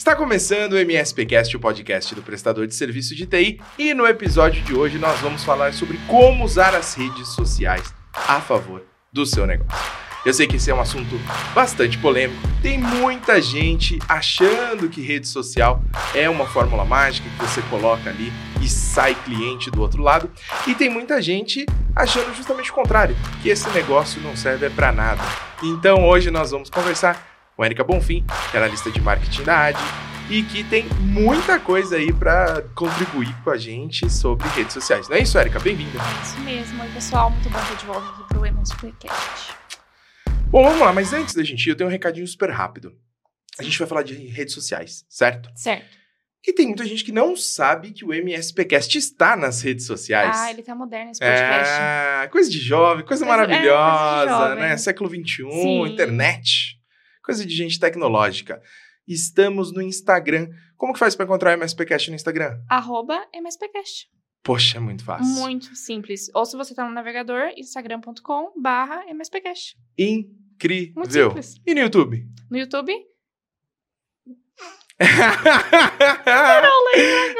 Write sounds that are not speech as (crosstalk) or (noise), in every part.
Está começando o MSPcast, o podcast do prestador de serviço de TI, e no episódio de hoje nós vamos falar sobre como usar as redes sociais a favor do seu negócio. Eu sei que esse é um assunto bastante polêmico. Tem muita gente achando que rede social é uma fórmula mágica que você coloca ali e sai cliente do outro lado. E tem muita gente achando justamente o contrário, que esse negócio não serve para nada. Então hoje nós vamos conversar com a Erika Bonfim, que é analista de marketing da AD, e que tem muita coisa aí para contribuir com a gente sobre redes sociais. Não é isso, Erika? Bem-vinda. É isso mesmo. Oi, pessoal. Muito bom estar de volta aqui pro Emos Podcast. Bom, vamos lá, mas antes da gente ir, eu tenho um recadinho super rápido. A gente vai falar de redes sociais, certo? Certo. E tem muita gente que não sabe que o MSPcast está nas redes sociais. Ah, ele tá moderno esse podcast. É, coisa de jovem, coisa, Coisa- é, maravilhosa, coisa de jovem. né? Século XXI, Sim. internet, coisa de gente tecnológica. Estamos no Instagram. Como que faz para encontrar o MSPcast no Instagram? Arroba MSPcast. Poxa, é muito fácil. Muito simples. Ou se você tá no navegador, instagram.com barra MSPcast. Incrível. Muito simples. E no YouTube? No YouTube,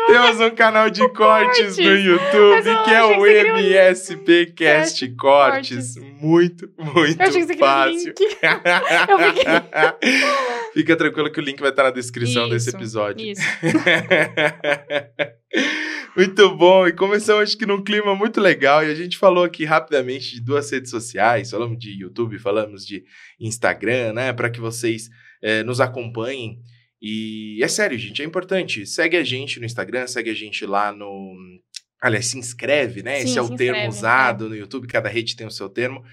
Temos um canal de cortes cortes. no YouTube que é o que um link. MSPcast Cortes. Cortes. Muito, muito eu fácil. Eu fiquei... (laughs) Fica tranquilo que o link vai estar na descrição desse Isso, episódio. Isso. (laughs) muito bom. E começamos, acho que num clima muito legal. E a gente falou aqui rapidamente de duas redes sociais. Falamos de YouTube, falamos de Instagram, né? Para que vocês eh, nos acompanhem. E é sério, gente, é importante. Segue a gente no Instagram, segue a gente lá no. Aliás, se inscreve, né? Sim, Esse é o se termo inscreve, usado no YouTube, cada rede tem o seu termo.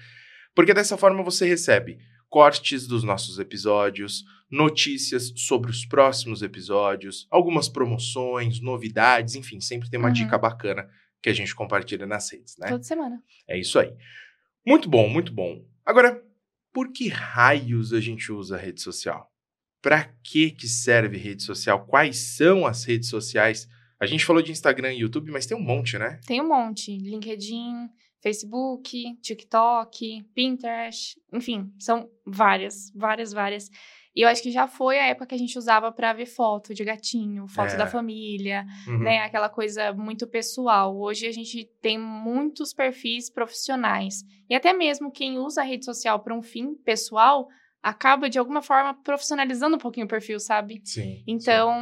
Porque dessa forma você recebe cortes dos nossos episódios, notícias sobre os próximos episódios, algumas promoções, novidades, enfim, sempre tem uma Uhum. dica bacana que a gente compartilha nas redes, né? Toda semana. É isso aí. Muito bom, muito bom. Agora, por que raios a gente usa a rede social? Para que que serve rede social? Quais são as redes sociais? A gente falou de Instagram e YouTube, mas tem um monte, né? Tem um monte. LinkedIn, Facebook, TikTok, Pinterest. Enfim, são várias, várias, várias. E eu acho que já foi a época que a gente usava pra ver foto de gatinho, foto É. da família, Uhum. né? Aquela coisa muito pessoal. Hoje a gente tem muitos perfis profissionais. E até mesmo quem usa a rede social para um fim pessoal acaba, de alguma forma, profissionalizando um pouquinho o perfil, sabe? Sim. Então,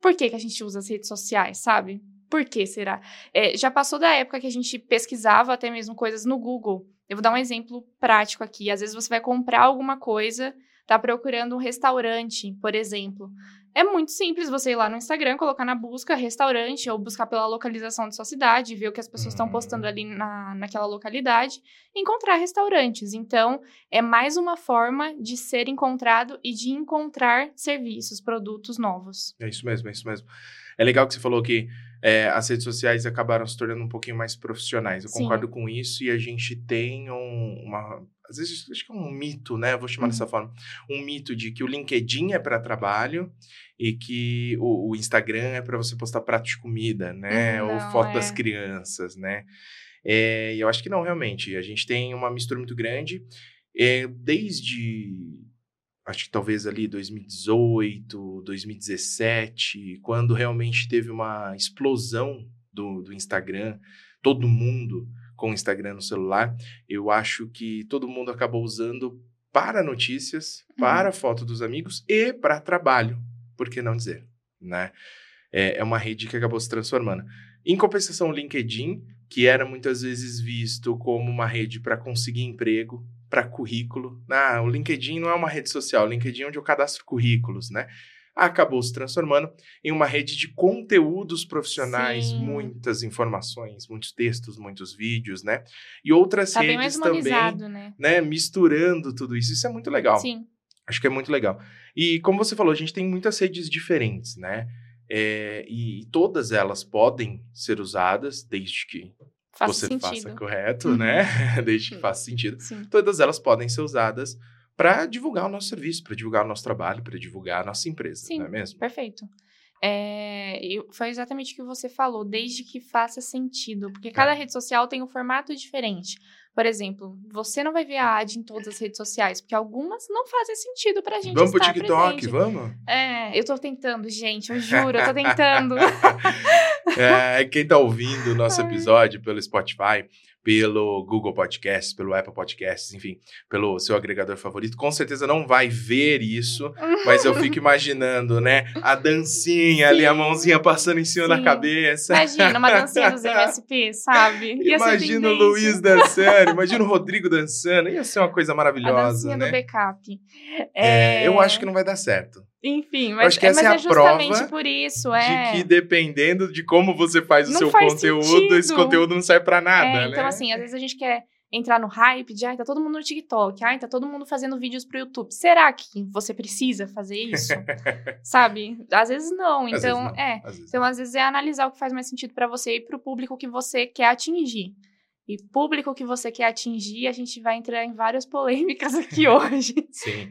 por que, que a gente usa as redes sociais, sabe? Por que será? É, já passou da época que a gente pesquisava até mesmo coisas no Google. Eu vou dar um exemplo prático aqui. Às vezes você vai comprar alguma coisa, tá procurando um restaurante, por exemplo. É muito simples você ir lá no Instagram, colocar na busca restaurante ou buscar pela localização de sua cidade, ver o que as pessoas estão Hum. postando ali na, naquela localidade, encontrar restaurantes. Então, é mais uma forma de ser encontrado e de encontrar serviços, produtos novos. É isso mesmo, é isso mesmo. É legal que você falou que é, as redes sociais acabaram se tornando um pouquinho mais profissionais. Eu Sim. concordo com isso e a gente tem um- uma. Às vezes, acho que é um mito, né? Vou chamar Uhum. dessa forma. Um mito de que o LinkedIn é para trabalho e que o, o Instagram é para você postar prato de comida, né? Uhum, Ou não, foto é. das crianças, né? É, e eu acho que não, realmente. A gente tem uma mistura muito grande. É, desde acho que talvez ali 2018, 2017, quando realmente teve uma explosão do, do Instagram, todo mundo com o Instagram no celular, eu acho que todo mundo acabou usando para notícias, Uhum. para foto dos amigos e para trabalho, por que não dizer, né? É, é uma rede que acabou se transformando. Em compensação, o LinkedIn, que era muitas vezes visto como uma rede para conseguir emprego, para currículo. Ah, o LinkedIn não é uma rede social, o LinkedIn é onde eu cadastro currículos, né? Acabou se transformando em uma rede de conteúdos profissionais, Sim. muitas informações, muitos textos, muitos vídeos, né? E outras Tá redes também, né? né? Misturando tudo isso. Isso é muito legal. Sim. Acho que é muito legal. E como você falou, a gente tem muitas redes diferentes, né? É, e todas elas podem ser usadas desde que Faz você sentido. faça correto, Uhum. né? (laughs) desde que Sim. faça sentido. Sim. Todas elas podem ser usadas para divulgar o nosso serviço, para divulgar o nosso trabalho, para divulgar a nossa empresa, Sim. não é mesmo? Perfeito. É, foi exatamente o que você falou, desde que faça sentido. Porque cada É. rede social tem um formato diferente. Por exemplo, você não vai ver a ad em todas as redes sociais, porque algumas não fazem sentido pra gente Vamos pro TikTok, presente. vamos? É, eu tô tentando, gente, eu juro, eu tô tentando. (laughs) É, quem tá ouvindo o nosso episódio pelo Spotify, pelo Google Podcasts, pelo Apple Podcasts, enfim, pelo seu agregador favorito, com certeza não vai ver isso, mas eu fico (laughs) imaginando, né? A dancinha ali, a Sim. mãozinha passando em cima da Sim. cabeça. Imagina uma dancinha dos (laughs) MSP, sabe? Ia Imagina o. Luiz dançando, imagina o (laughs) Rodrigo dançando, ia ser uma coisa A maravilhosa, dancinha né? do backup. É, eu acho que não vai dar certo. Enfim, mas, acho que essa é a é justamente prova por isso, é. De que dependendo de como você faz o Não seu faz conteúdo, sentido. esse conteúdo não serve pra nada, É, né? então, assim, às vezes a gente quer entrar no hype de, ai, tá todo mundo no TikTok, ai, tá todo mundo fazendo vídeos pro YouTube. Será que você precisa fazer isso? (laughs) Sabe? Às vezes não. Às vezes Então, não, é. às vezes Então, às vezes é analisar o que faz mais sentido pra você e pro público que você quer atingir. E público que você quer atingir, a gente vai entrar em várias polêmicas aqui (laughs) hoje. Sim.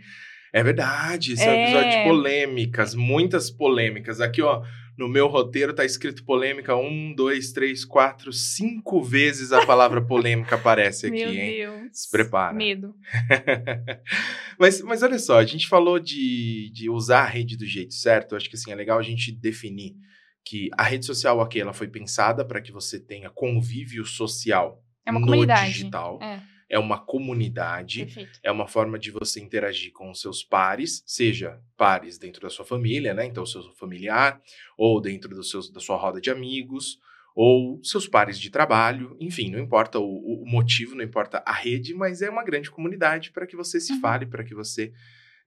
É verdade, esse é um episódio de polêmicas, muitas polêmicas. Aqui, ó, no meu roteiro tá escrito polêmica um, dois, três, quatro, cinco vezes a palavra polêmica aparece aqui, Meu hein? Deus. Se prepara. Medo. (laughs) mas, mas olha só, a gente falou de, de usar a rede do jeito certo. Eu acho que assim, é legal a gente definir que a rede social, ok, ela foi pensada para que você tenha convívio social É uma no comunidade. digital. É, É uma comunidade. perfeito. É uma forma de você interagir com os seus pares, seja pares dentro da sua família, né? Então, seu familiar, ou dentro do seus, da sua roda de amigos, ou seus pares de trabalho, enfim, não importa o, o motivo, não importa a rede, mas é uma grande comunidade para que você se Uhum. fale, para que você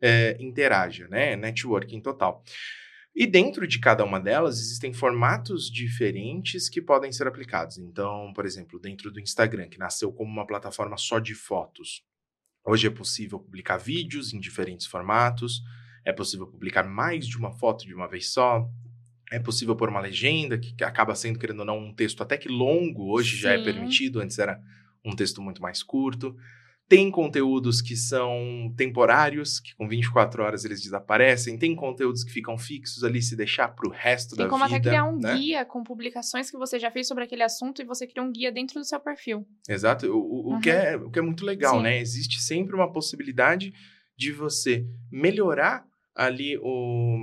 é, interaja, né? Networking total. E dentro de cada uma delas existem formatos diferentes que podem ser aplicados. Então, por exemplo, dentro do Instagram, que nasceu como uma plataforma só de fotos, Hoje é possível publicar vídeos em diferentes formatos, é possível publicar mais de uma foto de uma vez só, é possível pôr uma legenda, que acaba sendo, querendo ou não, um texto até que longo, hoje já é Sim. permitido, antes era um texto muito mais curto. Tem conteúdos que são temporários, que com 24 horas eles desaparecem, tem conteúdos que ficam fixos ali, se deixar para o resto Tem da como vida. até criar um né? guia com publicações que você já fez sobre aquele assunto e você cria um guia dentro do seu perfil. Exato, o, o- o que Uhum. é, o que é muito legal, Sim. né? Existe sempre uma possibilidade de você melhorar ali o,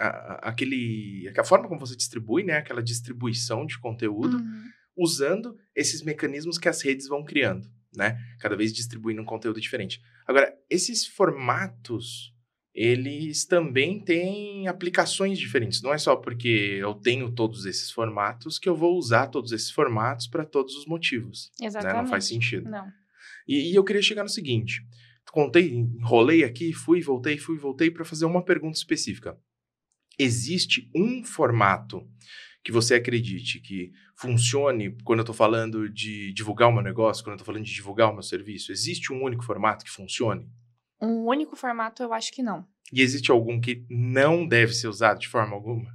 a, a- aquele, a forma como você distribui, né? Aquela distribuição de conteúdo, Uhum. usando esses mecanismos que as redes vão criando, né? Cada vez distribuindo um conteúdo diferente. Agora, esses formatos, eles também têm aplicações diferentes. Não é só porque eu tenho todos esses formatos que eu vou usar todos esses formatos para todos os motivos. né? Exatamente. Não faz sentido. Não. E, e eu queria chegar no seguinte: contei, enrolei aqui, fui, voltei, fui, voltei para fazer uma pergunta específica. Existe um formato que você acredite que funcione quando eu estou falando de divulgar o meu negócio, quando eu estou falando de divulgar o meu serviço? Existe um único formato que funcione? Um único formato eu acho que não. E existe algum que não deve ser usado de forma alguma?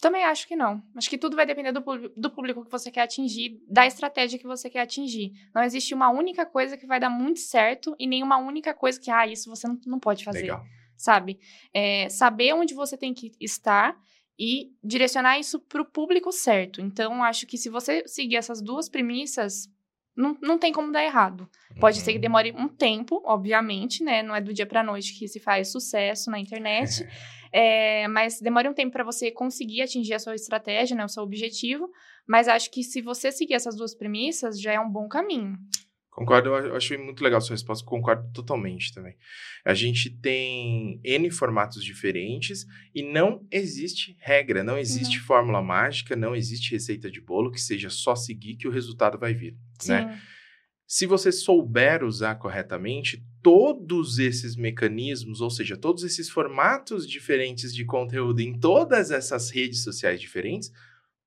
Também acho que não. Acho que tudo vai depender do, público- do público que você quer atingir, da estratégia que você quer atingir. Não existe uma única coisa que vai dar muito certo e nenhuma única coisa que, ah, isso você não, não pode fazer. Legal. Sabe? É, saber onde você tem que estar e direcionar isso para o público certo. Então, acho que se você seguir essas duas premissas, não, não tem como dar errado. Pode ser que Uhum. demore um tempo, obviamente, né? Não é do dia para noite que se faz sucesso na internet. (laughs) É, mas demora um tempo para você conseguir atingir a sua estratégia, né? O seu objetivo. Mas acho que se você seguir essas duas premissas, já é um bom caminho. Concordo, eu achei muito legal a sua resposta, concordo totalmente também. A gente tem N formatos diferentes e não existe regra, não existe fórmula mágica, não existe receita de bolo que seja só seguir que o resultado vai vir, Sim. né? Se você souber usar corretamente, todos esses mecanismos, ou seja, todos esses formatos diferentes de conteúdo em todas essas redes sociais diferentes,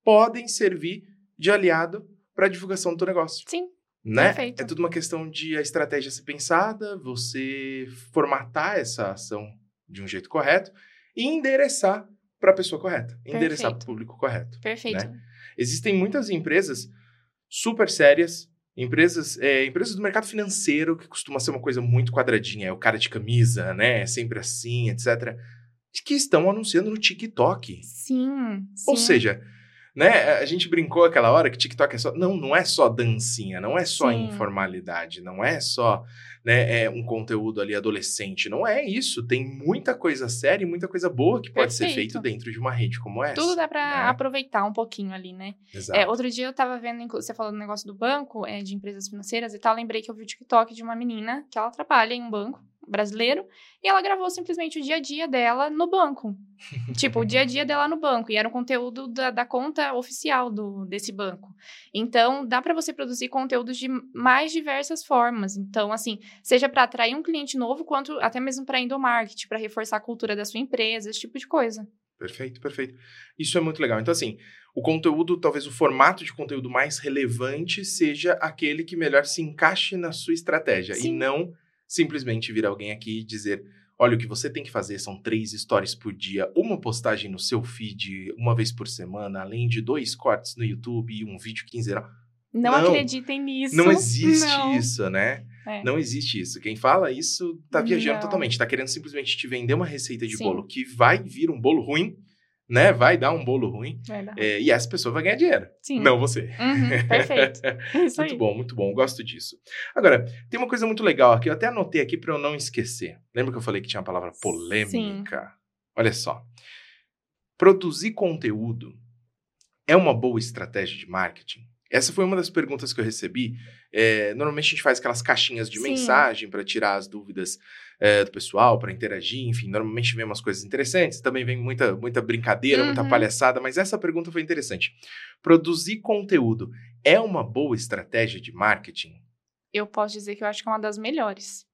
podem servir de aliado para a divulgação do teu negócio Sim. Né? Perfeito. É tudo uma questão de a estratégia ser pensada, você formatar essa ação de um jeito correto e endereçar para a pessoa correta, endereçar para o público correto. Perfeito. Né? Existem muitas empresas super sérias, empresas, é, empresas do mercado financeiro, que costuma ser uma coisa muito quadradinha, é o cara de camisa, né? É sempre assim, etc. Que estão anunciando no TikTok. Sim. Ou sim. seja, né? A gente brincou aquela hora que TikTok é só. Não, não é só dancinha, não é só Sim. informalidade, não é só né, é um conteúdo ali adolescente. Não é isso. Tem muita coisa séria e muita coisa boa que pode ser Perfeito. feito dentro de uma rede como essa. Tudo dá pra né? aproveitar um pouquinho ali, né? Exato. É, outro dia eu tava vendo, você falou do negócio do banco, é, de empresas financeiras e tal, lembrei que eu vi o TikTok de uma menina que ela trabalha em um banco brasileiro e ela gravou simplesmente o dia a dia dela no banco. (laughs) tipo, o dia a dia dela no banco. E era um conteúdo da, da conta oficial do, desse banco. Então, dá pra você produzir conteúdos de mais diversas formas. Então, assim, seja pra atrair um cliente novo, quanto até mesmo pra endomarketing, pra reforçar a cultura da sua empresa, esse tipo de coisa. Perfeito, perfeito. Isso é muito legal. Então, assim, o conteúdo, talvez o formato de conteúdo mais relevante seja aquele que melhor se encaixe na sua estratégia e Sim. não simplesmente vir alguém aqui e dizer. Olha, o que você tem que fazer são três stories por dia, uma postagem no seu feed uma vez por semana, além de dois cortes no YouTube e um vídeo quinzenal. Não, Não. acreditem nisso. Não existe Não. isso, né? É. Não existe isso. Quem fala isso tá viajando Não. totalmente. Tá querendo simplesmente te vender uma receita de Sim. bolo que vai vir um bolo ruim, né? Vai dar um bolo ruim. É, e essa pessoa vai ganhar dinheiro. Sim. Não você. Uhum, (laughs) perfeito. É muito aí. bom, muito bom. Gosto disso. Agora, tem uma coisa muito legal aqui. Eu até anotei aqui para eu não esquecer. Lembra que eu falei que tinha a palavra polêmica? Olha só. Produzir conteúdo é uma boa estratégia de marketing? Essa foi uma das perguntas que eu recebi. É, normalmente a gente faz aquelas caixinhas de Sim. mensagem para tirar as dúvidas é, do pessoal, para interagir, enfim. Normalmente vem umas coisas interessantes, também vem muita, muita brincadeira, muita Uhum. palhaçada, mas essa pergunta foi interessante. Produzir conteúdo é uma boa estratégia de marketing? Eu posso dizer que eu acho que é uma das melhores.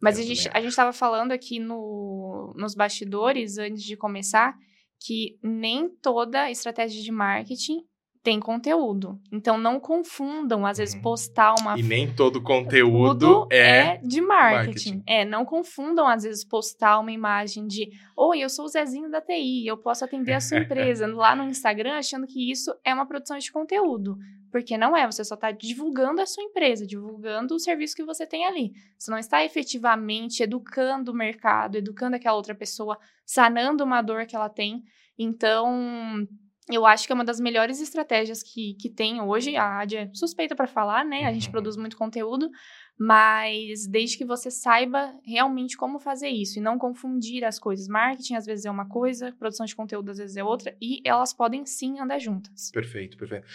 Mas Eu a gente, a gente estava falando aqui no, nos bastidores, antes de começar, que nem toda estratégia de marketing tem conteúdo. Então, não confundam, às vezes, Uhum. postar uma E nem todo conteúdo Tudo é. de marketing. marketing. É, não confundam, às vezes, postar uma imagem de Oi, eu sou o Zezinho da TI, eu posso atender a sua empresa (laughs) lá no Instagram, achando que isso é uma produção de conteúdo. Porque não é, você só está divulgando a sua empresa, divulgando o serviço que você tem ali. Você não está efetivamente educando o mercado, educando aquela outra pessoa, sanando uma dor que ela tem. Então, eu acho que é uma das melhores estratégias que, que tem hoje. A AD é suspeita para falar, né? A gente Uhum. produz muito conteúdo, mas desde que você saiba realmente como fazer isso e não confundir as coisas. Marketing às vezes é uma coisa, produção de conteúdo às vezes é outra, e elas podem sim andar juntas. Perfeito, perfeito.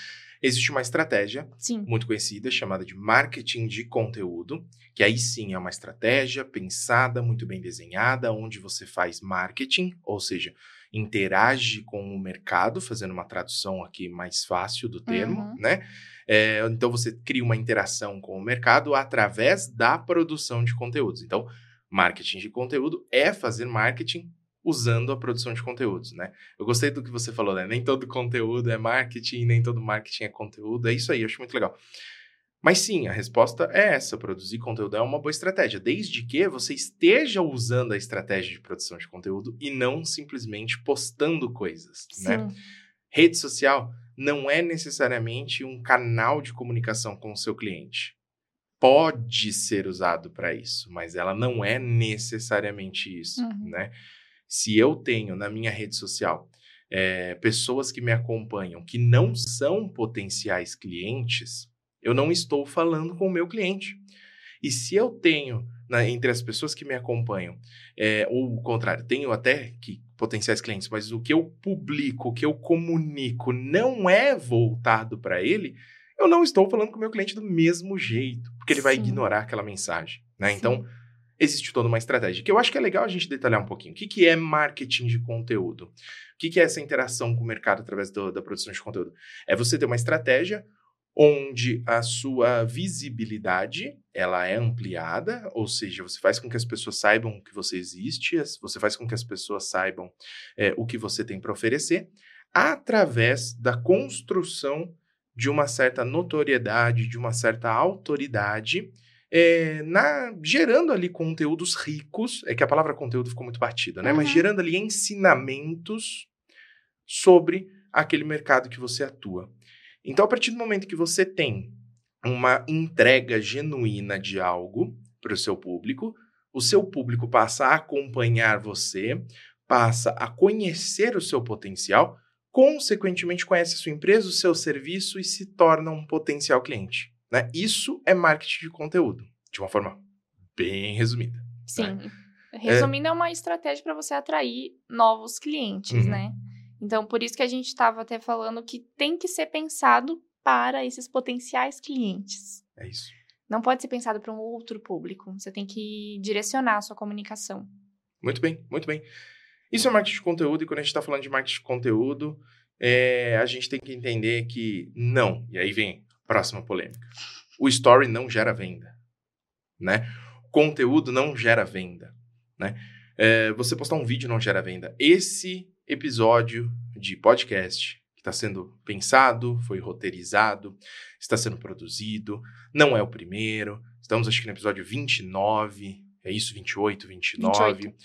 Existe uma estratégia Sim. muito conhecida chamada de marketing de conteúdo, que aí sim é uma estratégia pensada, muito bem desenhada, onde você faz marketing, ou seja, interage com o mercado, fazendo uma tradução aqui mais fácil do termo, Uhum. né? É, então você cria uma interação com o mercado através da produção de conteúdos. Então, marketing de conteúdo é fazer marketing usando a produção de conteúdos, né? Eu gostei do que você falou, né? Nem todo conteúdo é marketing, nem todo marketing é conteúdo. É isso aí, eu acho muito legal. Mas sim, a resposta é essa: produzir conteúdo é uma boa estratégia, desde que você esteja usando a estratégia de produção de conteúdo e não simplesmente postando coisas, né? Sim. Rede social não é necessariamente um canal de comunicação com o seu cliente. Pode ser usado para isso, mas ela não é necessariamente isso, Uhum. né? Se eu tenho na minha rede social eh, pessoas que me acompanham que não são potenciais clientes, eu não estou falando com o meu cliente. E se eu tenho na- entre as pessoas que me acompanham, é, ou o contrário, tenho até que potenciais clientes, mas o que eu publico, o que eu comunico não é voltado para ele, eu não estou falando com o meu cliente do mesmo jeito, porque ele vai Sim. ignorar aquela mensagem, né? Então, existe toda uma estratégia, que eu acho que é legal a gente detalhar um pouquinho. O que, que é marketing de conteúdo? O que, que é essa interação com o mercado através do- da produção de conteúdo? É você ter uma estratégia onde a sua visibilidade ela é ampliada, ou seja, você faz com que as pessoas saibam que você existe, você faz com que as pessoas saibam é, o que você tem para oferecer, através da construção de uma certa notoriedade, de uma certa autoridade, é, na, gerando ali conteúdos ricos, é que a palavra conteúdo ficou muito batida, né? Mas Uhum. gerando ali ensinamentos sobre aquele mercado que você atua. Então, a partir do momento que você tem uma entrega genuína de algo para o seu público, o seu público passa a acompanhar você, passa a conhecer o seu potencial, consequentemente conhece a sua empresa, o seu serviço e se torna um potencial cliente. Né? Isso é marketing de conteúdo, de uma forma bem resumida. Sim. Né? Resumindo, é... é uma estratégia para você atrair novos clientes, uhum. né? Então, por isso que a gente estava até falando que tem que ser pensado para esses potenciais clientes. É isso. Não pode ser pensado para um outro público. Você tem que direcionar a sua comunicação. Muito bem, muito bem. Isso é marketing de conteúdo, e quando a gente está falando de marketing de conteúdo, é, a gente tem que entender que não. E aí vem a próxima polêmica. O story não gera venda, né? O conteúdo não gera venda, né? É, você postar um vídeo não gera venda. Esse episódio de podcast que está sendo pensado, foi roteirizado, está sendo produzido, não é o primeiro. Estamos, acho que no episódio 29, é isso, 28, 29. 28.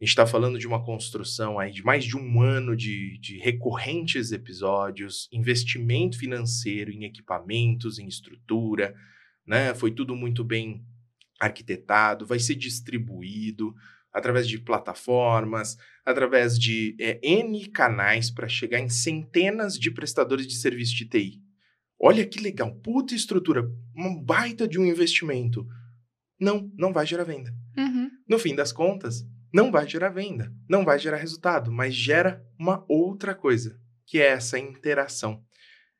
A gente está falando de uma construção aí de mais de um ano de, de recorrentes episódios, investimento financeiro em equipamentos, em estrutura, né? Foi tudo muito bem arquitetado, vai ser distribuído através de plataformas, através de é, N canais para chegar em centenas de prestadores de serviço de TI. Olha que legal, puta estrutura, uma baita de um investimento. Não, não vai gerar venda. Uhum. No fim das contas, não vai gerar venda, não vai gerar resultado, mas gera uma outra coisa, que é essa interação,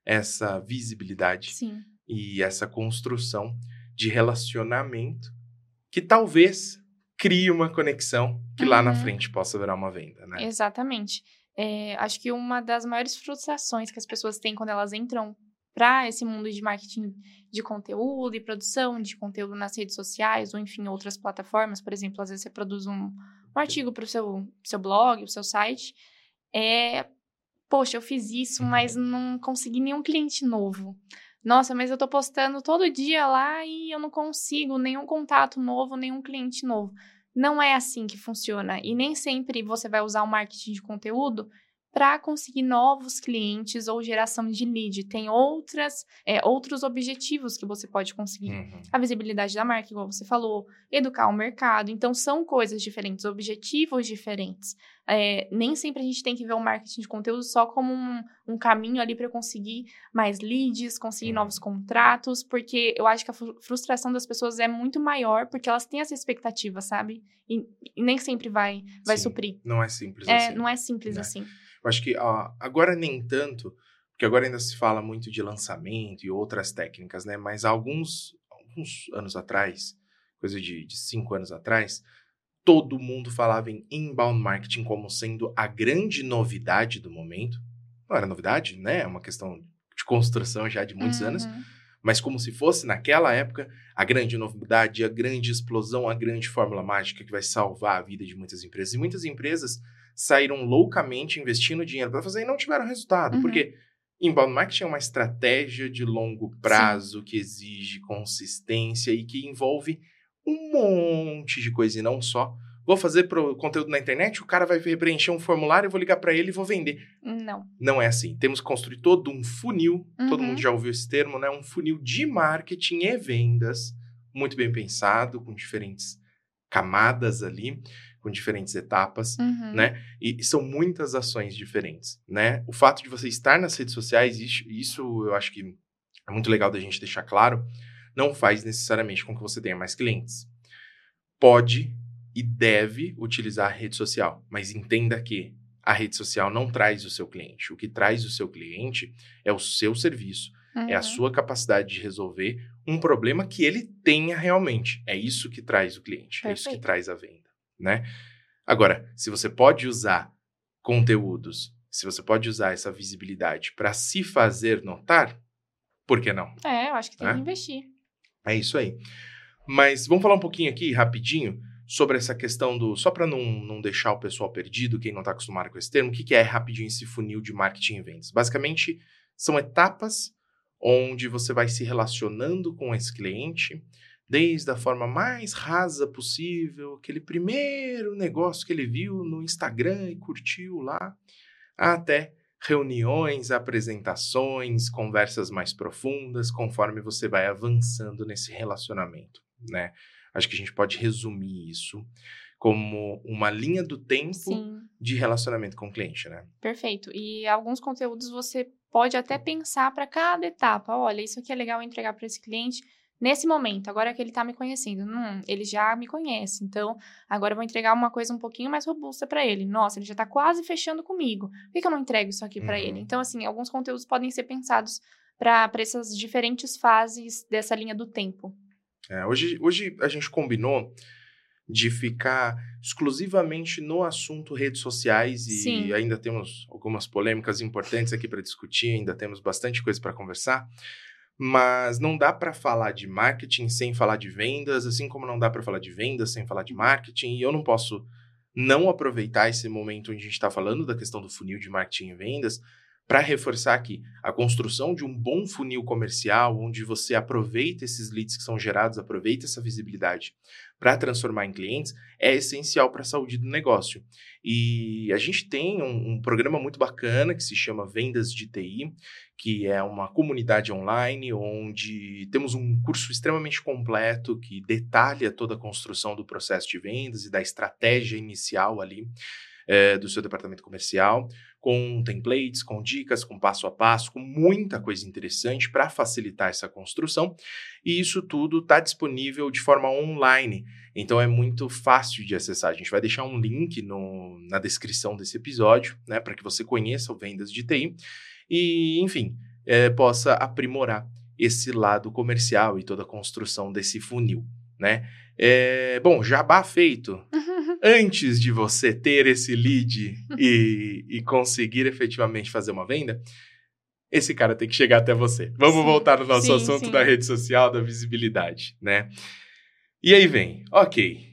essa visibilidade Sim. e essa construção de relacionamento que talvez crie uma conexão que uhum. lá na uhum. frente possa virar uma venda, né? Exatamente. É, acho que uma das maiores frustrações que as pessoas têm quando elas entram para esse mundo de marketing de conteúdo e produção de conteúdo nas redes sociais ou, enfim, outras plataformas. Por exemplo, às vezes você produz um, um artigo para o seu, seu blog, o seu site. É, poxa, eu fiz isso, mas não consegui nenhum cliente novo. Nossa, mas eu estou postando todo dia lá e eu não consigo nenhum contato novo, nenhum cliente novo. Não é assim que funciona. E nem sempre você vai usar o marketing de conteúdo para conseguir novos clientes ou geração de lead. Tem outras, é, outros objetivos que você pode conseguir. Uhum. A visibilidade da marca, igual você falou, educar o mercado. Então, são coisas diferentes, objetivos diferentes. É, nem sempre a gente tem que ver o marketing de conteúdo só como um, um caminho ali para conseguir mais leads, conseguir uhum. novos contratos, porque eu acho que a frustração das pessoas é muito maior, porque elas têm essa expectativa, sabe? E, e nem sempre vai, vai Sim, suprir. Não é simples é, assim. Não é simples né? assim. Eu acho que ó, agora nem tanto, porque agora ainda se fala muito de lançamento e outras técnicas, né? Mas alguns, alguns anos atrás, coisa de, de cinco anos atrás, todo mundo falava em inbound marketing como sendo a grande novidade do momento. Não era novidade, né? É uma questão de construção já de muitos uhum. anos. Mas como se fosse, naquela época, a grande novidade, a grande explosão, a grande fórmula mágica que vai salvar a vida de muitas empresas. E muitas empresas saíram loucamente investindo dinheiro para fazer e não tiveram resultado. Uhum. Porque inbound marketing é uma estratégia de longo prazo Sim. que exige consistência e que envolve um monte de coisa e não só. Vou fazer pro conteúdo na internet, o cara vai preencher um formulário, eu vou ligar para ele e vou vender. Não. Não é assim. Temos que construir todo um funil, uhum. todo mundo uhum. já ouviu esse termo, né? Um funil de marketing e vendas, muito bem pensado, com diferentes camadas ali com diferentes etapas, uhum. né? E, e, são muitas ações diferentes, né? O fato de você estar nas redes sociais, isso, isso eu acho que é muito legal da gente deixar claro, não faz necessariamente com que você tenha mais clientes. Pode e deve utilizar a rede social, mas entenda que a rede social não traz o seu cliente. O que traz o seu cliente é o seu serviço, uhum. é a uhum. sua capacidade de resolver um problema que ele tenha realmente. É isso que traz o cliente, Perfeito. é isso que traz a venda né? Agora, se você pode usar conteúdos, se você pode usar essa visibilidade para se fazer notar, por que não? É, eu acho que tem é? que investir. É isso aí. Mas vamos falar um pouquinho aqui, rapidinho, sobre essa questão do. Só para não, não deixar o pessoal perdido, quem não está acostumado com esse termo, o que, que é rapidinho esse funil de marketing e vendas? Basicamente, são etapas onde você vai se relacionando com esse cliente desde a forma mais rasa possível, aquele primeiro negócio que ele viu no Instagram e curtiu lá, até reuniões, apresentações, conversas mais profundas, conforme você vai avançando nesse relacionamento, né? Acho que a gente pode resumir isso como uma linha do tempo Sim, de relacionamento com o cliente, né? perfeito. E alguns conteúdos você pode até pensar para cada etapa. Olha, isso aqui é legal entregar para esse cliente nesse momento, agora que ele está me conhecendo. Hum, ele já me conhece, então agora eu vou entregar uma coisa um pouquinho mais robusta para ele. Nossa, ele já está quase fechando comigo. Por que, que eu não entrego isso aqui para Uhum. ele? Então, assim, alguns conteúdos podem ser pensados para essas diferentes fases dessa linha do tempo. É, hoje, hoje a gente combinou de ficar exclusivamente no assunto redes sociais e Sim. ainda temos algumas polêmicas importantes aqui para discutir, ainda temos bastante coisa para conversar. Mas não dá para falar de marketing sem falar de vendas, assim como não dá para falar de vendas sem falar de marketing. E eu não posso não aproveitar esse momento onde a gente está falando da questão do funil de marketing e vendas para reforçar que a construção de um bom funil comercial, onde você aproveita esses leads que são gerados, aproveita essa visibilidade para transformar em clientes, é essencial para a saúde do negócio. E a gente tem um, um programa muito bacana que se chama Vendas de TI, que é uma comunidade online onde temos um curso extremamente completo que detalha toda a construção do processo de vendas e da estratégia inicial ali eh, do seu departamento comercial, com templates, com dicas, com passo a passo, com muita coisa interessante para facilitar essa construção. E isso tudo está disponível de forma online. Então é muito fácil de acessar. A gente vai deixar um link no, na descrição desse episódio, né, para que você conheça o Vendas de TI e, enfim, eh, possa aprimorar esse lado comercial e toda a construção desse funil, né? Eh, bom, jabá feito. Antes de você ter esse lead (laughs) e, e conseguir efetivamente fazer uma venda, esse cara tem que chegar até você. Vamos Sim, voltar no nosso sim, assunto sim. da rede social, da visibilidade, né? E aí vem, ok.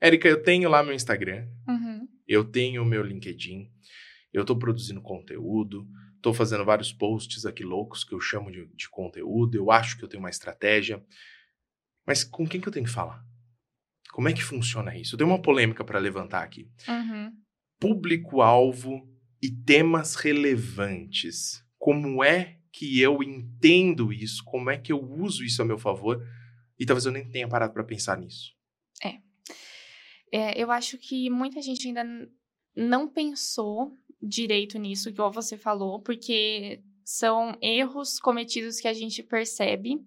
Érica, eu tenho lá meu Instagram, Uhum. eu tenho o meu LinkedIn, eu tô produzindo conteúdo, tô fazendo vários posts aqui loucos que eu chamo de, de conteúdo, eu acho que eu tenho uma estratégia. Mas com quem que eu tenho que falar? Como é que funciona isso? Eu tenho uma polêmica para levantar aqui. Uhum. Público-alvo e temas relevantes. Como é que eu entendo isso? Como é que eu uso isso a meu favor? E talvez eu nem tenha parado para pensar nisso. É, eu acho que muita gente ainda não pensou direito nisso, igual você falou, porque são erros cometidos que a gente percebe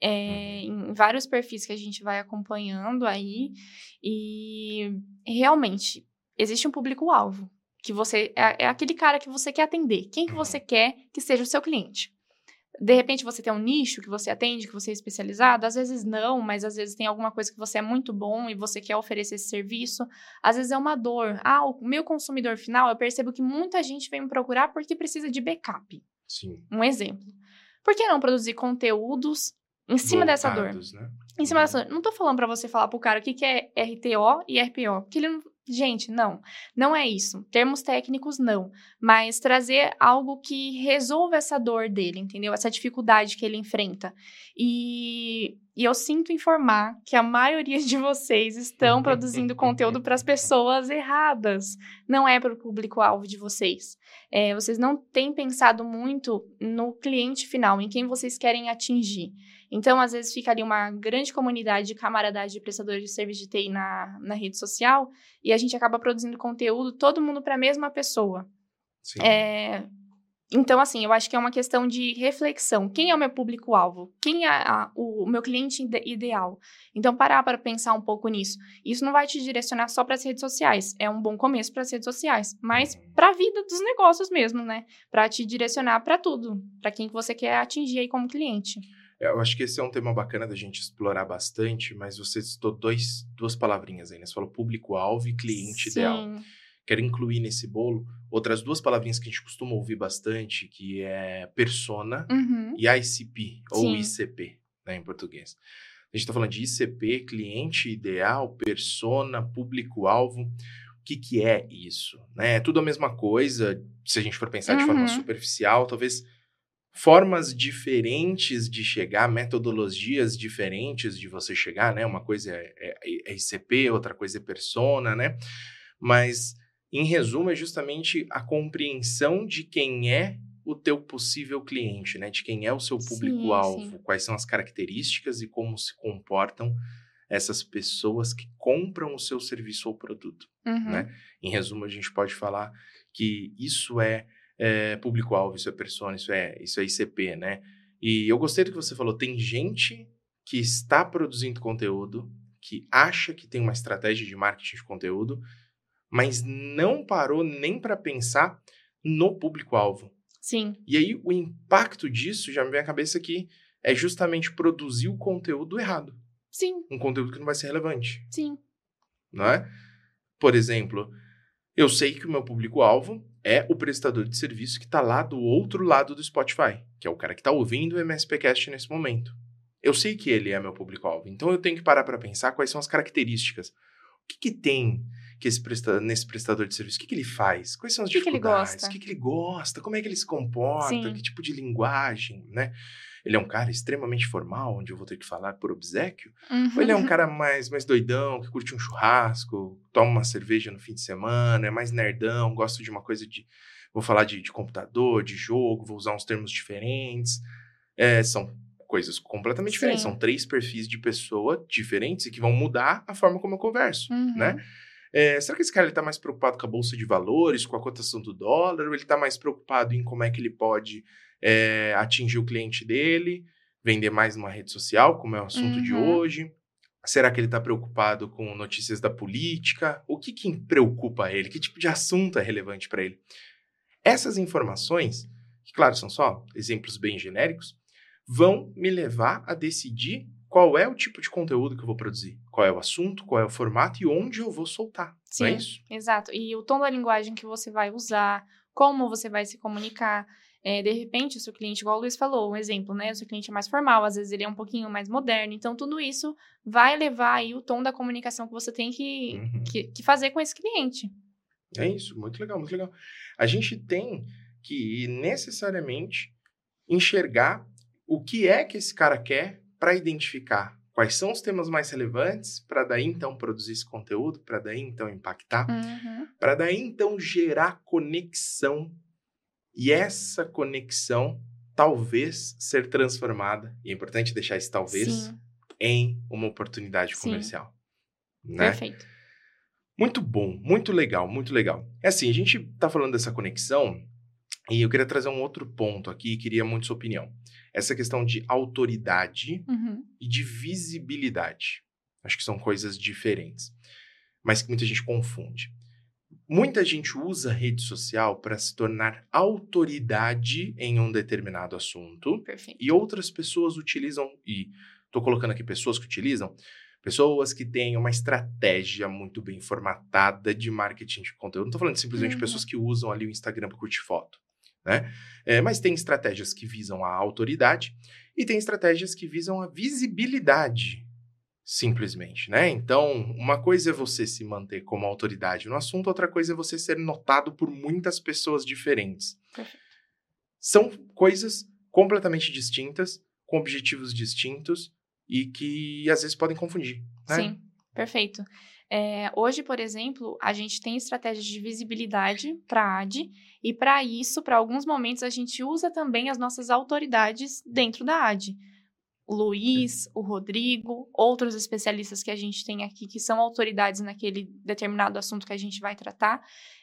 é, em vários perfis que a gente vai acompanhando aí. E realmente, existe um público-alvo. Que você é, é aquele cara que você quer atender. Quem que você quer que seja o seu cliente? De repente você tem um nicho que você atende, que você é especializado, às vezes não, mas às vezes tem alguma coisa que você é muito bom e você quer oferecer esse serviço. Às vezes é uma dor. Ah, o meu consumidor final, eu percebo que muita gente vem me procurar porque precisa de backup. Sim. Um exemplo. Por que não produzir conteúdos em cima dessa dor? Voltados, Né? Em cima dessa dor. Não tô falando pra você falar pro cara o que, que é RTO e RPO. Porque ele não. Gente, não. Não é isso. Termos técnicos, não. Mas trazer algo que resolva essa dor dele, entendeu? Essa dificuldade que ele enfrenta. E, e eu sinto informar que a maioria de vocês estão produzindo (laughs) conteúdo para as pessoas erradas. Não é para o público-alvo de vocês. É, vocês não têm pensado muito no cliente final, em quem vocês querem atingir. Então, às vezes, fica ali uma grande comunidade de camaradagem de prestadores de serviço de TI na, na rede social e a gente acaba produzindo conteúdo todo mundo para a mesma pessoa. Sim. É, então, assim, eu acho que é uma questão de reflexão. Quem é o meu público-alvo? Quem é a- o, o meu cliente ide- ideal? Então, parar para pensar um pouco nisso. Isso não vai te direcionar só para as redes sociais. É um bom começo para as redes sociais, mas para a vida dos negócios mesmo, né? Para te direcionar para tudo, para quem que você quer atingir aí como cliente. Eu acho que esse é um tema bacana da gente explorar bastante, mas você citou dois, duas palavrinhas aí, né? Você falou público-alvo e cliente ideal. Sim. Quero incluir nesse bolo outras duas palavrinhas que a gente costuma ouvir bastante, que é persona Uhum. e ICP, ou Sim. ICP, né, em português. A gente está falando de ICP, cliente ideal, persona, público-alvo. O que, que é isso? Né? É tudo a mesma coisa, se a gente for pensar de forma Uhum. superficial, talvez formas diferentes de chegar, metodologias diferentes de você chegar, né? Uma coisa é, é- é ICP, outra coisa é persona, né? Mas, em resumo, é justamente a compreensão de quem é o teu possível cliente, né? De quem é o seu público-alvo, quais são as características e como se comportam essas pessoas que compram o seu serviço ou produto. Uhum. Né? Em resumo, a gente pode falar que isso é, é público-alvo, isso é persona, isso é, isso é ICP, né? E eu gostei do que você falou. Tem gente que está produzindo conteúdo, que acha que tem uma estratégia de marketing de conteúdo, mas não parou nem para pensar no público-alvo. Sim. E aí o impacto disso já me vem à cabeça que é justamente produzir o conteúdo errado. Sim. Um conteúdo que não vai ser relevante. Sim. Não é? Por exemplo, eu sei que o meu público-alvo é o prestador de serviço que está lá do outro lado do Spotify, que é o cara que está ouvindo o MSPcast nesse momento. Eu sei que ele é meu público-alvo, então eu tenho que parar para pensar quais são as características. O que, que tem que esse presta nesse prestador de serviço? O que, que ele faz? Quais são as que dificuldades? O que, que ele gosta? Como é que ele se comporta? Sim. Que tipo de linguagem, né? Ele é um cara extremamente formal, onde eu vou ter que falar por obsequio? Uhum. Ou ele é um cara mais, mais doidão, que curte um churrasco, toma uma cerveja no fim de semana, é mais nerdão, gosta de uma coisa de. Vou falar de, de computador, de jogo, vou usar uns termos diferentes. É, são coisas completamente Sim. diferentes. São três perfis de pessoa diferentes e que vão mudar a forma como eu converso, Uhum. né? É, será que esse cara está mais preocupado com a bolsa de valores, com a cotação do dólar, ou ele está mais preocupado em como é que ele pode é, atingir o cliente dele, vender mais numa rede social, como é o assunto de Uhum. hoje? Será que ele está preocupado com notícias da política? O que, que preocupa ele? Que tipo de assunto é relevante para ele? Essas informações, que claro são só exemplos bem genéricos, vão me levar a decidir qual é o tipo de conteúdo que eu vou produzir, qual é o assunto, qual é o formato e onde eu vou soltar. É Sim. isso? Exato. E o tom da linguagem que você vai usar, como você vai se comunicar. É, de repente, o seu cliente, igual o Luiz falou, um exemplo, né? O seu cliente é mais formal, às vezes ele é um pouquinho mais moderno. Então, tudo isso vai levar aí o tom da comunicação que você tem que, Uhum. que, que fazer com esse cliente. É isso, muito legal, muito legal. A gente tem que necessariamente enxergar o que é que esse cara quer para identificar quais são os temas mais relevantes, para daí então produzir esse conteúdo, para daí então impactar, Uhum. para daí então gerar conexão. E essa conexão talvez ser transformada, e é importante deixar esse talvez, Sim, em uma oportunidade Sim. comercial. Né? perfeito. Muito bom, muito legal, muito legal. É assim, a gente tá falando dessa conexão e eu queria trazer um outro ponto aqui e queria muito sua opinião. Essa questão de autoridade Uhum. e de visibilidade. Acho que são coisas diferentes, mas que muita gente confunde. Muita gente usa rede social para se tornar autoridade em um determinado assunto Perfeito. e outras pessoas utilizam, e estou colocando aqui pessoas que utilizam, pessoas que têm uma estratégia muito bem formatada de marketing de conteúdo. Não estou falando simplesmente de Uhum. pessoas que usam ali o Instagram para curtir foto, né? É, mas tem estratégias que visam a autoridade e tem estratégias que visam a visibilidade, simplesmente, né? Então, uma coisa é você se manter como autoridade no assunto, outra coisa é você ser notado por muitas pessoas diferentes. São coisas completamente distintas, com objetivos distintos e que às vezes podem confundir. Né? Sim, perfeito. É, hoje, por exemplo, a gente tem estratégias de visibilidade para a AD, e para isso, para alguns momentos, a gente usa também as nossas autoridades dentro da AD. O Luiz, o Rodrigo, outros especialistas que a gente tem aqui que são autoridades naquele determinado assunto que a gente vai tratar.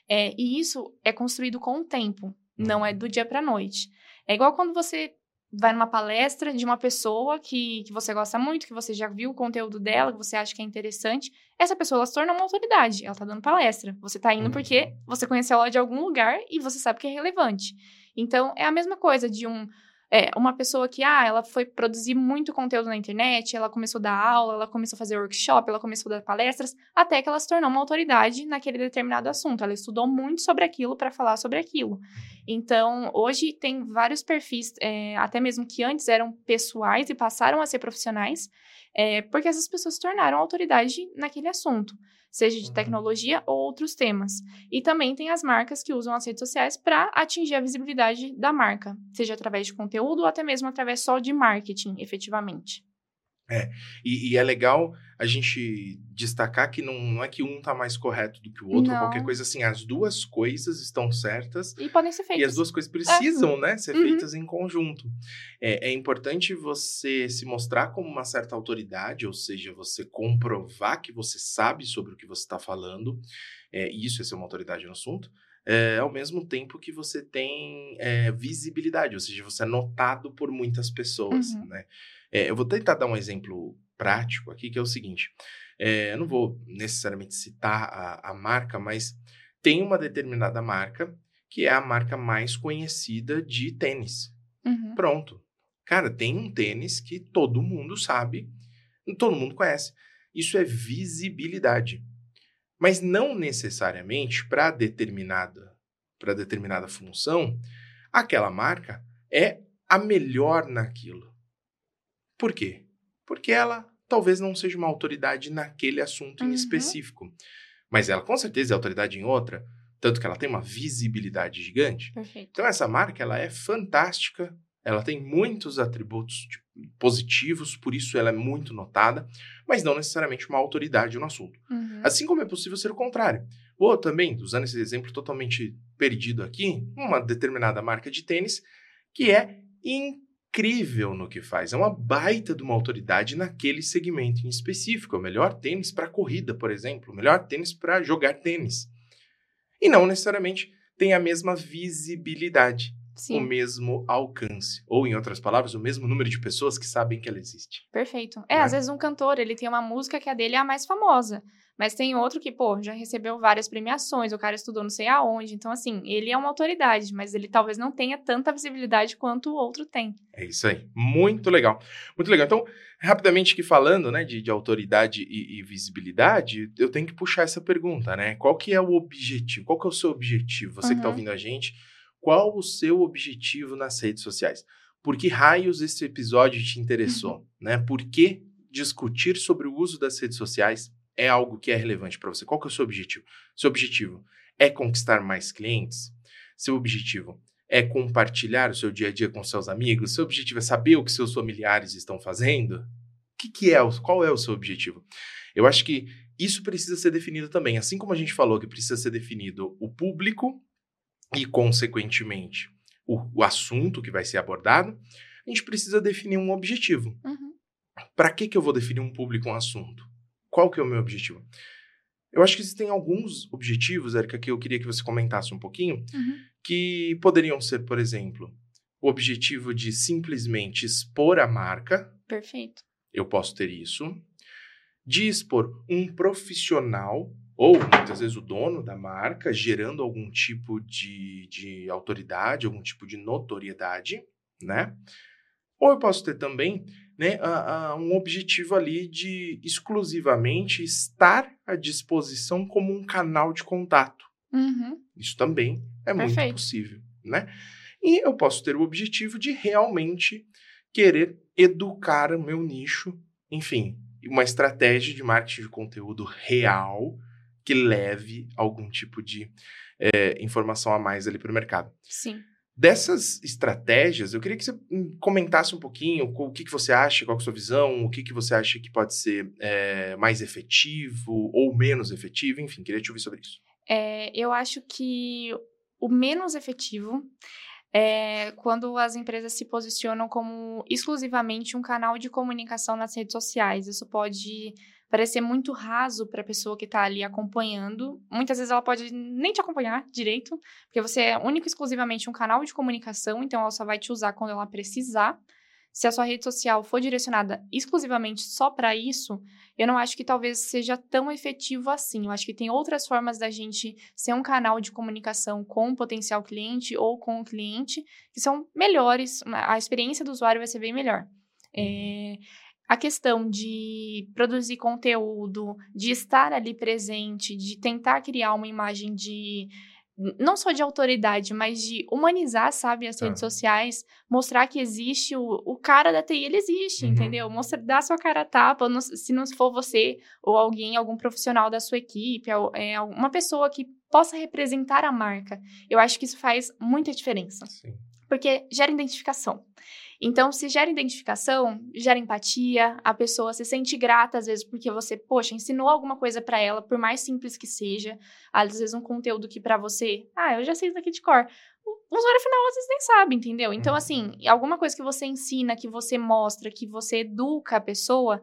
É, e isso é construído com o tempo, não é do dia para noite. É igual quando você vai numa palestra de uma pessoa que, que você gosta muito, que você já viu o conteúdo dela, que você acha que é interessante, essa pessoa ela se torna uma autoridade, ela tá dando palestra. Você tá indo Uhum. porque você conheceu ela de algum lugar e você sabe que é relevante. Então, é a mesma coisa de um é, uma pessoa que, ah, ela foi produzir muito conteúdo na internet, ela começou a dar aula, ela começou a fazer workshop, ela começou a dar palestras, até que ela se tornou uma autoridade naquele determinado assunto. Ela estudou muito sobre aquilo para falar sobre aquilo. Então, hoje tem vários perfis, é, até mesmo que antes eram pessoais e passaram a ser profissionais, é, porque essas pessoas se tornaram autoridade naquele assunto, seja de Uhum. tecnologia ou outros temas. E também tem as marcas que usam as redes sociais para atingir a visibilidade da marca, seja através de conteúdo ou até mesmo através só de marketing, efetivamente. E, e é legal a gente destacar que não, não é que um tá mais correto do que o outro, Não. qualquer coisa assim. As duas coisas estão certas E podem ser e feitas. as duas coisas precisam, né, ser Uhum. feitas em conjunto. É, é importante você se mostrar como uma certa autoridade, ou seja, você comprovar que você sabe sobre o que você está falando. É, e isso é ser uma autoridade no assunto. É, ao mesmo tempo que você tem é, visibilidade, ou seja, você é notado por muitas pessoas, Uhum. né? É, eu vou tentar dar um exemplo prático aqui, que é o seguinte. Eu não vou necessariamente citar a, a marca, mas tem uma determinada marca que é a marca mais conhecida de tênis. Uhum. Pronto. Cara, tem um tênis que todo mundo sabe, todo mundo conhece. Isso é visibilidade. Mas não necessariamente para determinada para determinada função, aquela marca é a melhor naquilo. Por quê? Porque ela talvez não seja uma autoridade naquele assunto em Uhum. específico, mas ela com certeza é autoridade em outra, tanto que ela tem uma visibilidade gigante. Perfeito. Então essa marca ela é fantástica, ela tem muitos atributos tipo, positivos, por isso ela é muito notada, mas não necessariamente uma autoridade no assunto. Uhum. Assim como é possível ser o contrário. Ou também, usando esse exemplo totalmente perdido aqui, uma determinada marca de tênis que é incrível no que faz, é uma baita de uma autoridade naquele segmento em específico, é o melhor tênis para corrida, por exemplo, o melhor tênis para jogar tênis. E não necessariamente tem a mesma visibilidade o Sim, mesmo alcance. Ou, em outras palavras, o mesmo número de pessoas que sabem que ela existe. perfeito. É, Né? às vezes um cantor, ele tem uma música que a dele é a mais famosa. Mas tem outro que, pô, já recebeu várias premiações, o cara estudou não sei aonde. Então, assim, ele é uma autoridade, mas ele talvez não tenha tanta visibilidade quanto o outro tem. É isso aí. Muito legal. Muito legal. Então, rapidamente aqui falando, né, de, de autoridade e, e visibilidade, eu tenho que puxar essa pergunta, né? Qual que é o objetivo? Qual que é o seu objetivo? Você que está Uhum. ouvindo a gente, qual o seu objetivo nas redes sociais? Por que raios esse episódio te interessou? Né? Por que discutir sobre o uso das redes sociais é algo que é relevante para você? Qual que é o seu objetivo? Seu objetivo é conquistar mais clientes? Seu objetivo é compartilhar o seu dia a dia com seus amigos? Seu objetivo é saber o que seus familiares estão fazendo? O que, que é? o- Qual é o seu objetivo? Eu acho que isso precisa ser definido também. Assim como a gente falou que precisa ser definido o público e, consequentemente, o, o assunto que vai ser abordado, a gente precisa definir um objetivo. Uhum. Para que, que eu vou definir um público um assunto? Qual que é o meu objetivo? Eu acho que existem alguns objetivos, Erika, que eu queria que você comentasse um pouquinho, Uhum. que poderiam ser, por exemplo, o objetivo de simplesmente expor a marca, Perfeito. eu posso ter isso, de expor um profissional, ou muitas vezes o dono da marca, gerando algum tipo de, de autoridade, algum tipo de notoriedade, né? Ou eu posso ter também né, a- a- um objetivo ali de exclusivamente estar à disposição como um canal de contato. Uhum. Isso também é muito Perfeito. possível, né? E eu posso ter o objetivo de realmente querer educar o meu nicho, enfim, uma estratégia de marketing de conteúdo real que leve algum tipo de eh, informação a mais ali para o mercado. Sim. Dessas estratégias, eu queria que você comentasse um pouquinho o que, que você acha, qual que é a sua visão, o que, que você acha que pode ser eh, mais efetivo ou menos efetivo, enfim, queria te ouvir sobre isso. É, eu acho que o menos efetivo é quando as empresas se posicionam como exclusivamente um canal de comunicação nas redes sociais. Isso pode parecer muito raso para a pessoa que está ali acompanhando. Muitas vezes ela pode nem te acompanhar direito, porque você é único e exclusivamente um canal de comunicação, então ela só vai te usar quando ela precisar. Se a sua rede social for direcionada exclusivamente só para isso, eu não acho que talvez seja tão efetivo assim. Eu acho que tem outras formas da gente ser um canal de comunicação com o potencial cliente ou com o cliente que são melhores. A experiência do usuário vai ser bem melhor. É, a questão de produzir conteúdo, de estar ali presente, de tentar criar uma imagem de não só de autoridade, mas de humanizar, sabe, as Tá. redes sociais, mostrar que existe o, o cara da TI, ele existe, Uhum. entendeu? Mostra, dá sua cara a tapa, não- se não for você ou alguém, algum profissional da sua equipe, é, uma pessoa que possa representar a marca. Eu acho que isso faz muita diferença Sim. porque gera identificação. Então, se gera identificação, gera empatia, a pessoa se sente grata às vezes porque você, poxa, ensinou alguma coisa para ela, por mais simples que seja, às vezes um conteúdo que para você, ah, eu já sei isso daqui de cor. O usuário final às vezes nem sabe, entendeu? Então, uhum. assim, alguma coisa que você ensina, que você mostra, que você educa a pessoa,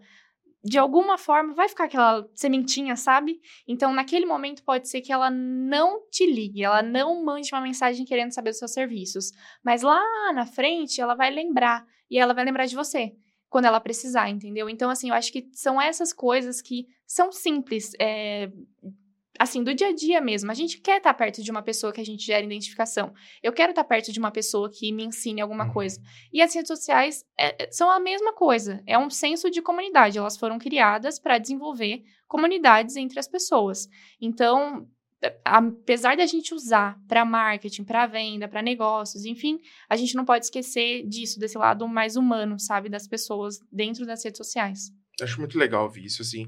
de alguma forma vai ficar aquela sementinha, sabe? Então, naquele momento, pode ser que ela não te ligue, ela não mande uma mensagem querendo saber dos seus serviços. Mas lá na frente, ela vai lembrar. E ela vai lembrar de você quando ela precisar, entendeu? Então, assim, eu acho que são essas coisas que são simples. É, assim, do dia a dia mesmo. A gente quer estar perto de uma pessoa que a gente gera identificação. Eu quero estar perto de uma pessoa que me ensine alguma uhum. coisa. E as redes sociais é, é, são a mesma coisa. É um senso de comunidade. Elas foram criadas para desenvolver comunidades entre as pessoas. Então, apesar da gente usar para marketing, para venda, para negócios, enfim, a gente não pode esquecer disso, desse lado mais humano, sabe, das pessoas dentro das redes sociais. Acho muito legal ouvir isso, assim.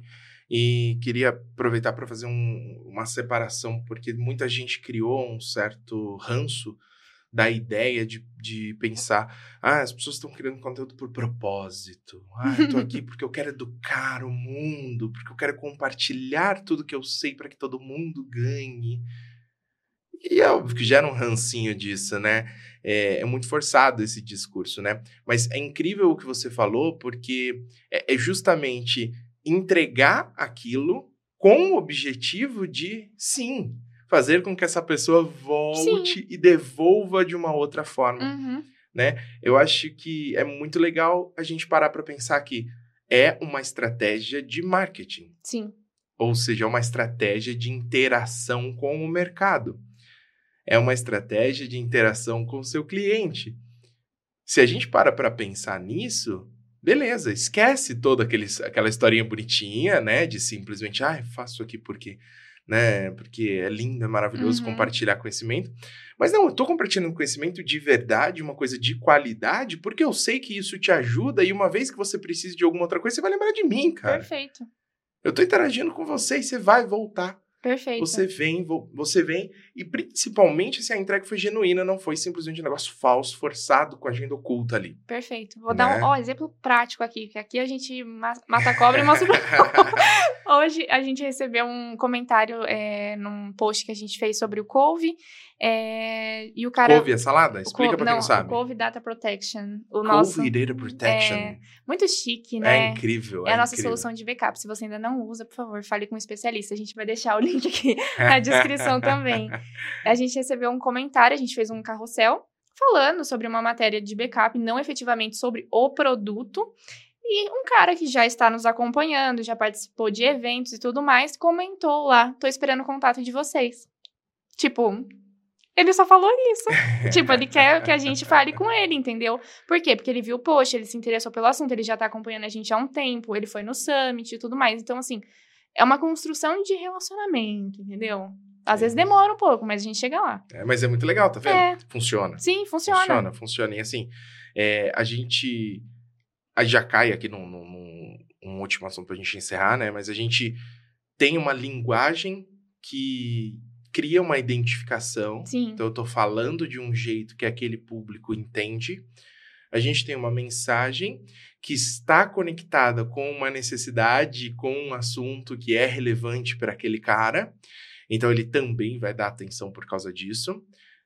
E queria aproveitar para fazer um, uma separação, porque muita gente criou um certo ranço da ideia de, de pensar, ah, as pessoas estão criando conteúdo por propósito. Ah, eu tô aqui (laughs) porque eu quero educar o mundo, porque eu quero compartilhar tudo que eu sei para que todo mundo ganhe. E é óbvio que gera um rancinho disso, né? É, é, muito forçado esse discurso, né? Mas é incrível o que você falou, porque é, é justamente entregar aquilo com o objetivo de, sim, fazer com que essa pessoa volte sim. e devolva de uma outra forma, uhum. né? Eu acho que é muito legal a gente parar para pensar que é uma estratégia de marketing. Sim. Ou seja, é uma estratégia de interação com o mercado. É uma estratégia de interação com o seu cliente. Se a gente para para pensar nisso, beleza, esquece toda aquele, aquela historinha bonitinha, né? De simplesmente, ah, faço aqui porque, né? Porque é lindo, é maravilhoso uhum. compartilhar conhecimento. Mas não, eu tô compartilhando conhecimento de verdade, uma coisa de qualidade, porque eu sei que isso te ajuda e uma vez que você precisa de alguma outra coisa, você vai lembrar de mim, cara. Perfeito. Eu tô interagindo com você e você vai voltar. Perfeito. Você vem, você vem, e principalmente se a entrega foi genuína, não foi simplesmente um negócio falso, forçado, com agenda oculta ali. Perfeito. Vou né? dar um né? ó, exemplo prático aqui, que aqui a gente mata a cobra e mostra (laughs) (laughs) Hoje a gente recebeu um comentário é, num post que a gente fez sobre o couve, é, e o cara. Couve é salada? Explica pra quem não, não sabe. Couve Data Protection. O couve nosso, Data Protection. É, muito chique, né? É incrível. É, é a nossa incrível. solução de backup. Se você ainda não usa, por favor, fale com um especialista. A gente vai deixar o (laughs) link aqui (laughs) na descrição também. A gente recebeu um comentário, a gente fez um carrossel falando sobre uma matéria de backup, não efetivamente sobre o produto. E um cara que já está nos acompanhando, já participou de eventos e tudo mais, comentou lá: tô esperando o contato de vocês. Tipo, ele só falou isso. (laughs) tipo, ele quer que a gente fale com ele, entendeu? Por quê? Porque ele viu o post, ele se interessou pelo assunto, ele já tá acompanhando a gente há um tempo, ele foi no summit e tudo mais. Então, assim, é uma construção de relacionamento, entendeu? Às vezes demora um pouco, mas a gente chega lá. É, mas é muito legal, tá vendo? É. Funciona. Sim, funciona. Funciona, funciona. E assim, é, a gente. A já cai aqui num, num, num último assunto pra gente encerrar, né? Mas a gente tem uma linguagem que cria uma identificação. Sim. Então, eu estou falando de um jeito que aquele público entende. A gente tem uma mensagem que está conectada com uma necessidade, com um assunto que é relevante para aquele cara. Então, ele também vai dar atenção por causa disso.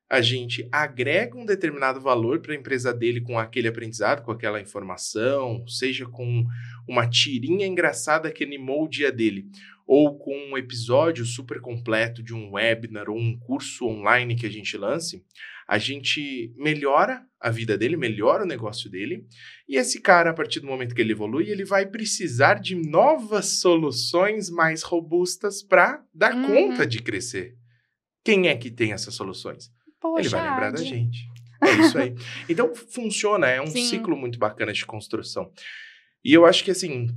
A gente agrega um determinado valor para a empresa dele com aquele aprendizado, com aquela informação, seja com uma tirinha engraçada que animou o dia dele, ou com um episódio super completo de um webinar ou um curso online que a gente lance, a gente melhora a vida dele, melhora o negócio dele, e esse cara, a partir do momento que ele evolui, ele vai precisar de novas soluções mais robustas para dar uhum. conta de crescer. Quem é que tem essas soluções? Poxa, ele vai lembrar da gente. É isso aí. Então, funciona, é um Sim. ciclo muito bacana de construção. E eu acho que, assim,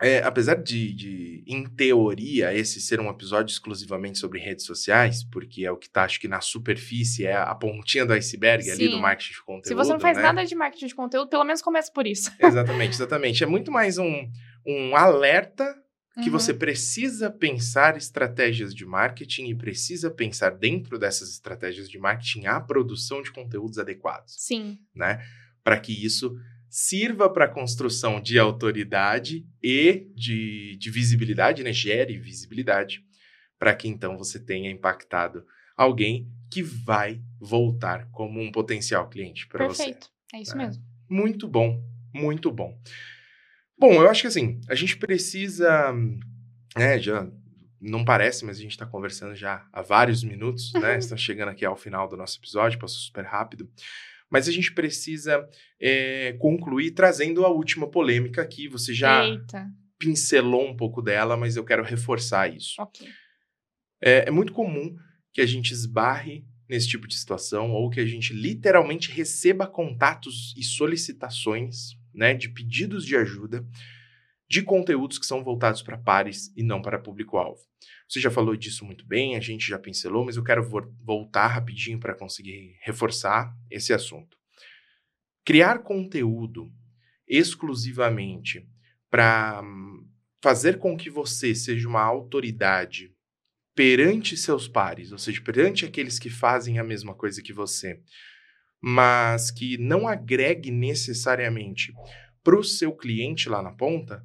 é, apesar de, de, em teoria, esse ser um episódio exclusivamente sobre redes sociais, porque é o que está, acho que na superfície, é a pontinha do iceberg Sim. ali do marketing de conteúdo. Se você não faz né? nada de marketing de conteúdo, pelo menos comece por isso. (laughs) Exatamente, exatamente. É muito mais um, um alerta que uhum. você precisa pensar estratégias de marketing e precisa pensar dentro dessas estratégias de marketing a produção de conteúdos adequados. Sim. Né? para que isso sirva para a construção de autoridade e de, de visibilidade, né? Gere visibilidade, para que então você tenha impactado alguém que vai voltar como um potencial cliente para você. Perfeito. É isso né? mesmo. Muito bom, muito bom. Bom, eu acho que assim, a gente precisa, né, já não parece, mas a gente está conversando já há vários minutos, né? Uhum. Está chegando aqui ao final do nosso episódio, passou super rápido. Mas a gente precisa é, concluir trazendo a última polêmica aqui. Você já Eita. pincelou um pouco dela, mas eu quero reforçar isso. Ok. É, é muito comum que a gente esbarre nesse tipo de situação ou que a gente literalmente receba contatos e solicitações, né, de pedidos de ajuda de conteúdos que são voltados para pares e não para público-alvo. Você já falou disso muito bem, a gente já pincelou, mas eu quero vo- voltar rapidinho para conseguir reforçar esse assunto. Criar conteúdo exclusivamente para fazer com que você seja uma autoridade perante seus pares, ou seja, perante aqueles que fazem a mesma coisa que você, mas que não agregue necessariamente para o seu cliente lá na ponta,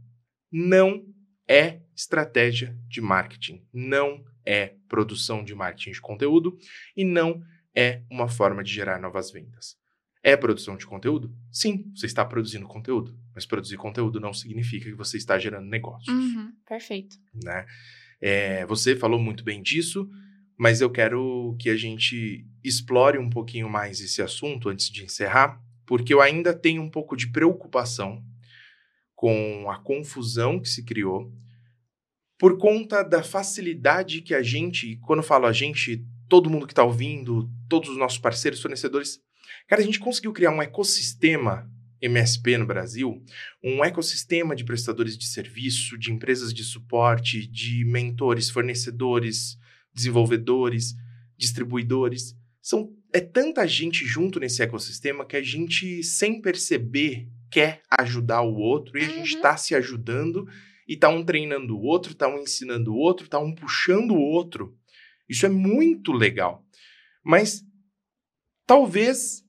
não é estratégia de marketing, não é produção de marketing de conteúdo e não é uma forma de gerar novas vendas. É produção de conteúdo? Sim, você está produzindo conteúdo, mas produzir conteúdo não significa que você está gerando negócios Uhum. Perfeito. né? É, você falou muito bem disso, mas eu quero que a gente explore um pouquinho mais esse assunto antes de encerrar, porque eu ainda tenho um pouco de preocupação com a confusão que se criou por conta da facilidade que a gente, e quando eu falo a gente, todo mundo que está ouvindo, todos os nossos parceiros, fornecedores, cara, a gente conseguiu criar um ecossistema MSP no Brasil, um ecossistema de prestadores de serviço, de empresas de suporte, de mentores, fornecedores, desenvolvedores, distribuidores. São, é tanta gente junto nesse ecossistema que a gente, sem perceber, quer ajudar o outro e a gente Uhum. está se ajudando e tá um treinando o outro, tá um ensinando o outro, tá um puxando o outro. Isso é muito legal. Mas talvez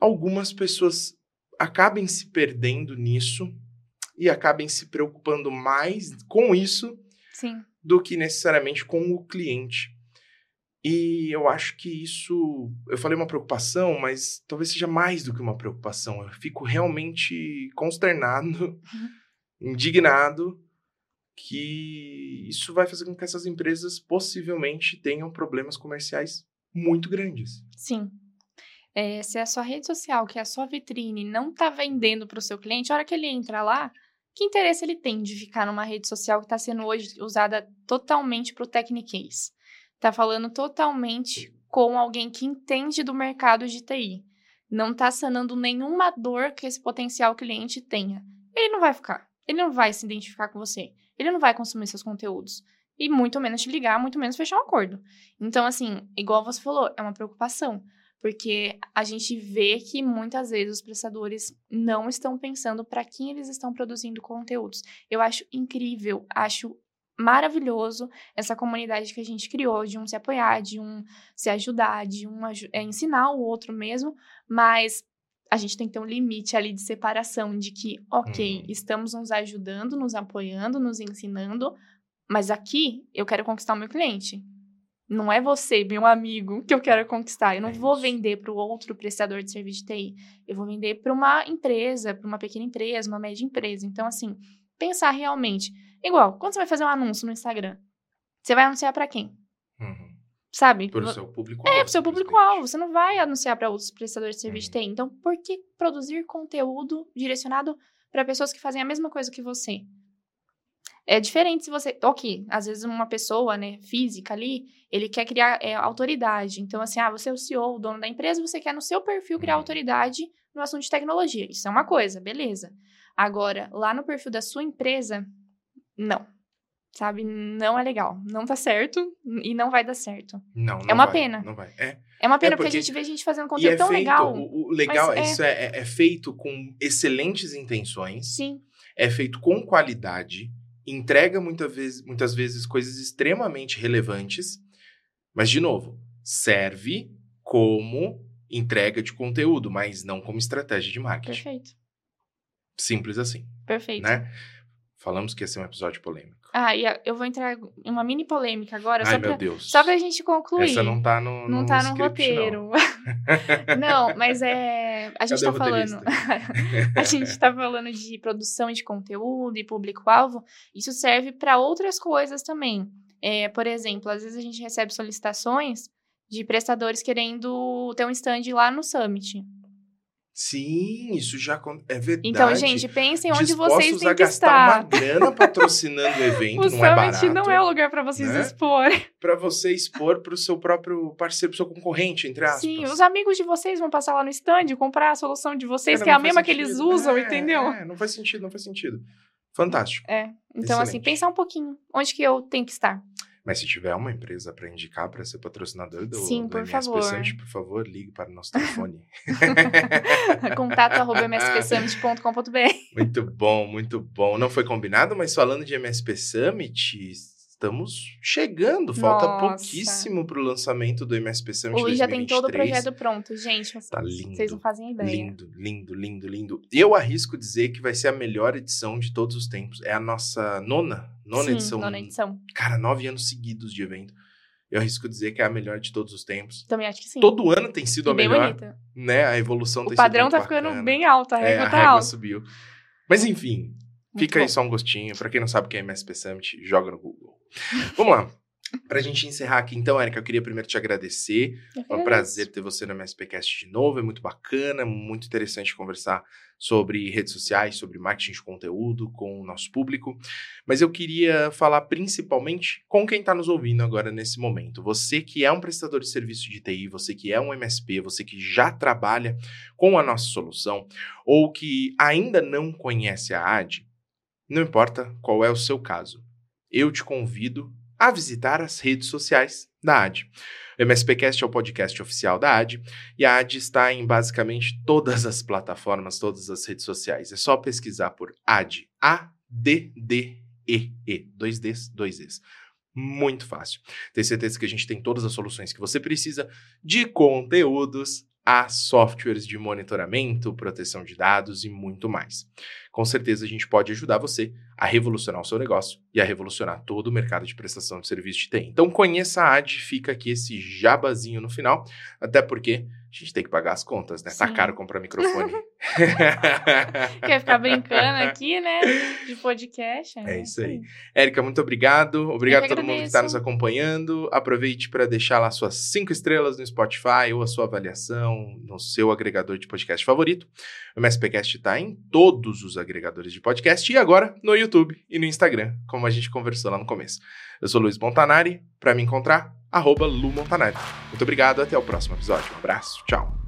algumas pessoas acabem se perdendo nisso e acabem se preocupando mais com isso Sim. do que necessariamente com o cliente. E eu acho que isso, eu falei uma preocupação, mas talvez seja mais do que uma preocupação. Eu fico realmente consternado, (laughs) indignado que isso vai fazer com que essas empresas possivelmente tenham problemas comerciais muito grandes. Sim. É, se a sua rede social, que é a sua vitrine, não tá vendendo para o seu cliente, a hora que ele entra lá, que interesse ele tem de ficar numa rede social que está sendo hoje usada totalmente para o techniquez? Tá falando totalmente com alguém que entende do mercado de TI. Não tá sanando nenhuma dor que esse potencial cliente tenha. Ele não vai ficar. Ele não vai se identificar com você. Ele não vai consumir seus conteúdos. E muito menos te ligar, muito menos fechar um acordo. Então, assim, igual você falou, é uma preocupação. Porque a gente vê que muitas vezes os prestadores não estão pensando para quem eles estão produzindo conteúdos. Eu acho incrível, acho maravilhoso essa comunidade que a gente criou, de um se apoiar, de um se ajudar, de um é, ensinar o outro mesmo, mas a gente tem que ter um limite ali de separação, de que, ok, Uhum. estamos nos ajudando, nos apoiando, nos ensinando, mas aqui eu quero conquistar o meu cliente. Não é você, meu amigo, que eu quero conquistar. Eu não É vou vender para o outro prestador de serviço de TI. Eu vou vender para uma empresa, para uma pequena empresa, uma média empresa. Então, assim, pensar realmente. Igual, quando você vai fazer um anúncio no Instagram, você vai anunciar para quem? Uhum. Sabe? Para o seu público é, pro seu público-alvo. Você não vai anunciar para outros prestadores de serviço de TI. Então, por que produzir conteúdo direcionado para pessoas que fazem a mesma coisa que você? É diferente se você. Ok, às vezes uma pessoa, né, física ali, ele quer criar é, autoridade. Então, assim, ah, você é o CEO, o dono da empresa, você quer no seu perfil criar Uhum. autoridade no assunto de tecnologia. Isso é uma coisa, beleza. Agora, lá no perfil da sua empresa, não. Sabe? Não é legal. Não tá certo e não vai dar certo. Não, não É uma vai, pena. Não vai. É. É uma pena É, porque, porque- a gente vê gente fazendo E conteúdo é tão feito, legal. O, o legal é é- isso é, é- é feito com excelentes intenções, Sim, é feito com qualidade, entrega muita vez, muitas vezes coisas extremamente relevantes, mas, de novo, serve como entrega de conteúdo, mas não como estratégia de marketing. Perfeito. Simples assim, Perfeito. né? Falamos que ia ser um episódio polêmico. Ah, e eu vou entrar em uma mini polêmica agora, Ai, só meu pra, Deus. só pra gente concluir. Essa não tá no, Não no tá no script, roteiro. (laughs) Não. mas é. A gente Cadê tá falando. (laughs) a gente tá falando de produção de conteúdo e público-alvo. Isso serve para outras coisas também. É, por exemplo, às vezes a gente recebe solicitações de prestadores querendo ter um stand lá no Summit. Sim, isso já é verdade. Então, gente, pensem onde vocês têm que gastar estar. uma grana patrocinando o (laughs) evento, O não é barato. não é o lugar para vocês né? expor. Pra você expor pro seu próprio parceiro, seu concorrente, entre aspas. Sim, os amigos de vocês vão passar lá no stand, comprar a solução de vocês, Cara, que é a mesma que eles sentido. usam, É, entendeu? É, não faz sentido, não faz sentido. Fantástico. É. Então, assim, Excelente. pensar um pouquinho. Onde que eu tenho que estar? Mas se tiver uma empresa para indicar para ser patrocinador do, Sim, do por MSP favor. Summit, por favor, ligue para o nosso telefone. (laughs) Contato arroba mspsummit.com.br. muito bom, muito bom. Não foi combinado, mas falando de MSP Summit, estamos chegando. Falta Nossa. pouquíssimo para o lançamento do MSP Summit Hoje já tem todo o 2023. projeto pronto, gente. Vocês, Tá lindo, vocês não fazem ideia. Lindo, lindo, lindo, lindo. Eu arrisco dizer que vai ser a melhor edição de todos os tempos. É a nossa nona, nona Sim, edição. nona edição. Cara, nove anos seguidos de evento. Eu arrisco dizer que é a melhor de todos os tempos. Também acho que sim. Todo ano tem sido a bem melhor, bonita. né? A evolução O tem padrão sido tá muito ficando bacana. bem alto, a É, régua a tá régua alta. subiu. Mas enfim, fica aí só um gostinho. Pra quem não sabe o que é MSP Summit, joga no Google. Vamos lá. Pra gente encerrar aqui, então, Erika, eu queria primeiro te agradecer. É um prazer ter você no MSPcast de novo. É muito bacana, muito interessante conversar sobre redes sociais, sobre marketing de conteúdo com o nosso público. Mas eu queria falar principalmente com quem está nos ouvindo agora nesse momento. Você que é um prestador de serviço de TI, você que é um MSP, você que já trabalha com a nossa solução ou que ainda não conhece a AD, não importa qual é o seu caso. Eu te convido a visitar as redes sociais da AD. O MSPcast é o podcast oficial da AD e a AD está em basicamente todas as plataformas, todas as redes sociais. É só pesquisar por AD, A-D-D-E-E, dois Ds, dois Es. Muito fácil. Tenho certeza que a gente tem todas as soluções que você precisa de conteúdos a softwares de monitoramento, proteção de dados e muito mais. Com certeza a gente pode ajudar você a revolucionar o seu negócio e a revolucionar todo o mercado de prestação de serviço de TI. Então conheça a AD, fica aqui esse jabazinho no final, até porque a gente tem que pagar as contas, né? Tá Sim. caro comprar microfone. (laughs) (laughs) Quer ficar brincando aqui, né? De podcast. É isso aí. Érica, muito obrigado. Obrigado a todo mundo que está nos acompanhando. Aproveite para deixar lá suas cinco estrelas no Spotify ou a sua avaliação no seu agregador de podcast favorito. O MSPcast está em todos os agregadores de podcast e agora no YouTube e no Instagram, como a gente conversou lá no começo. Eu sou Luiz Montanari. Para me encontrar, arroba Lu Montanari. Muito obrigado, até o próximo episódio. Um abraço, tchau.